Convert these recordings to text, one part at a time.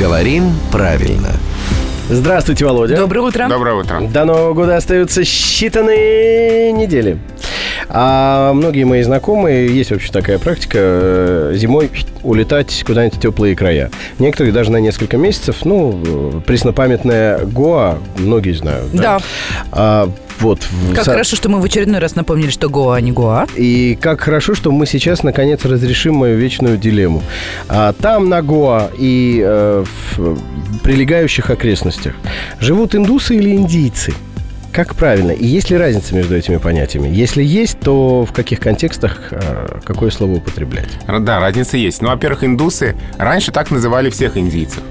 Говорим правильно. Здравствуйте, Володя. Доброе утро. Доброе утро. До Нового года остаются считанные недели. А многие мои знакомые, есть вообще такая практика, э, зимой улетать куда-нибудь в теплые края. Некоторые даже на несколько месяцев. Ну, э, преснопамятная Гоа, многие знают. Да. А, вот. Как Са- хорошо, что мы в очередной раз напомнили, что Гоа, а не Гоа. И как хорошо, что мы сейчас наконец разрешим мою вечную дилемму. А, там на Гоа и э, в прилегающих окрестностях живут индусы или индийцы? Как правильно? И есть ли разница между этими понятиями? Если есть, то в каких контекстах э, какое слово употреблять? Да, разница есть. Ну, во-первых, индусы раньше так называли всех индийцев.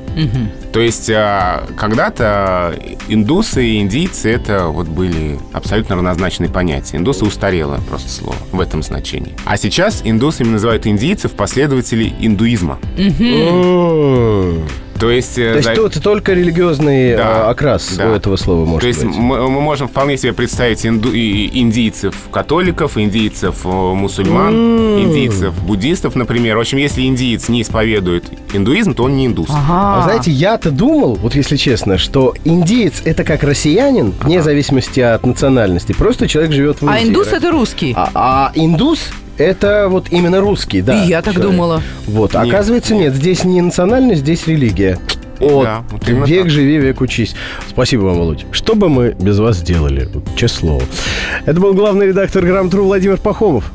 То есть а, когда-то индусы и индийцы это вот были абсолютно равнозначные понятия. Индусы устарело просто слово в этом значении. А сейчас индусами называют индийцев последователей индуизма. М. То есть, э, То есть за- тут только религиозный Да, э, окрас да. у этого слова может То есть быть. мы, мы можем вполне себе представить инду- индийцев католиков, индийцев э, мусульман, М. индийцев буддистов, например. В общем, если индиец не исповедует индуизм, то он не индус. А знаете, я-то думал, вот если честно, что индиец это как россиянин, вне зависимости от национальности. Просто человек живет в Индии. А индус это русский. А, а индус это вот именно русский, да. И я так человек. думала. Вот, Нет, оказывается, нет. здесь не национальность, здесь религия. Вот, Да, вот век так. живи, век учись. Спасибо вам, Володь. Что бы мы без вас делали? Честное слово. Это был главный редактор Грамм-Тру Владимир Пахомов.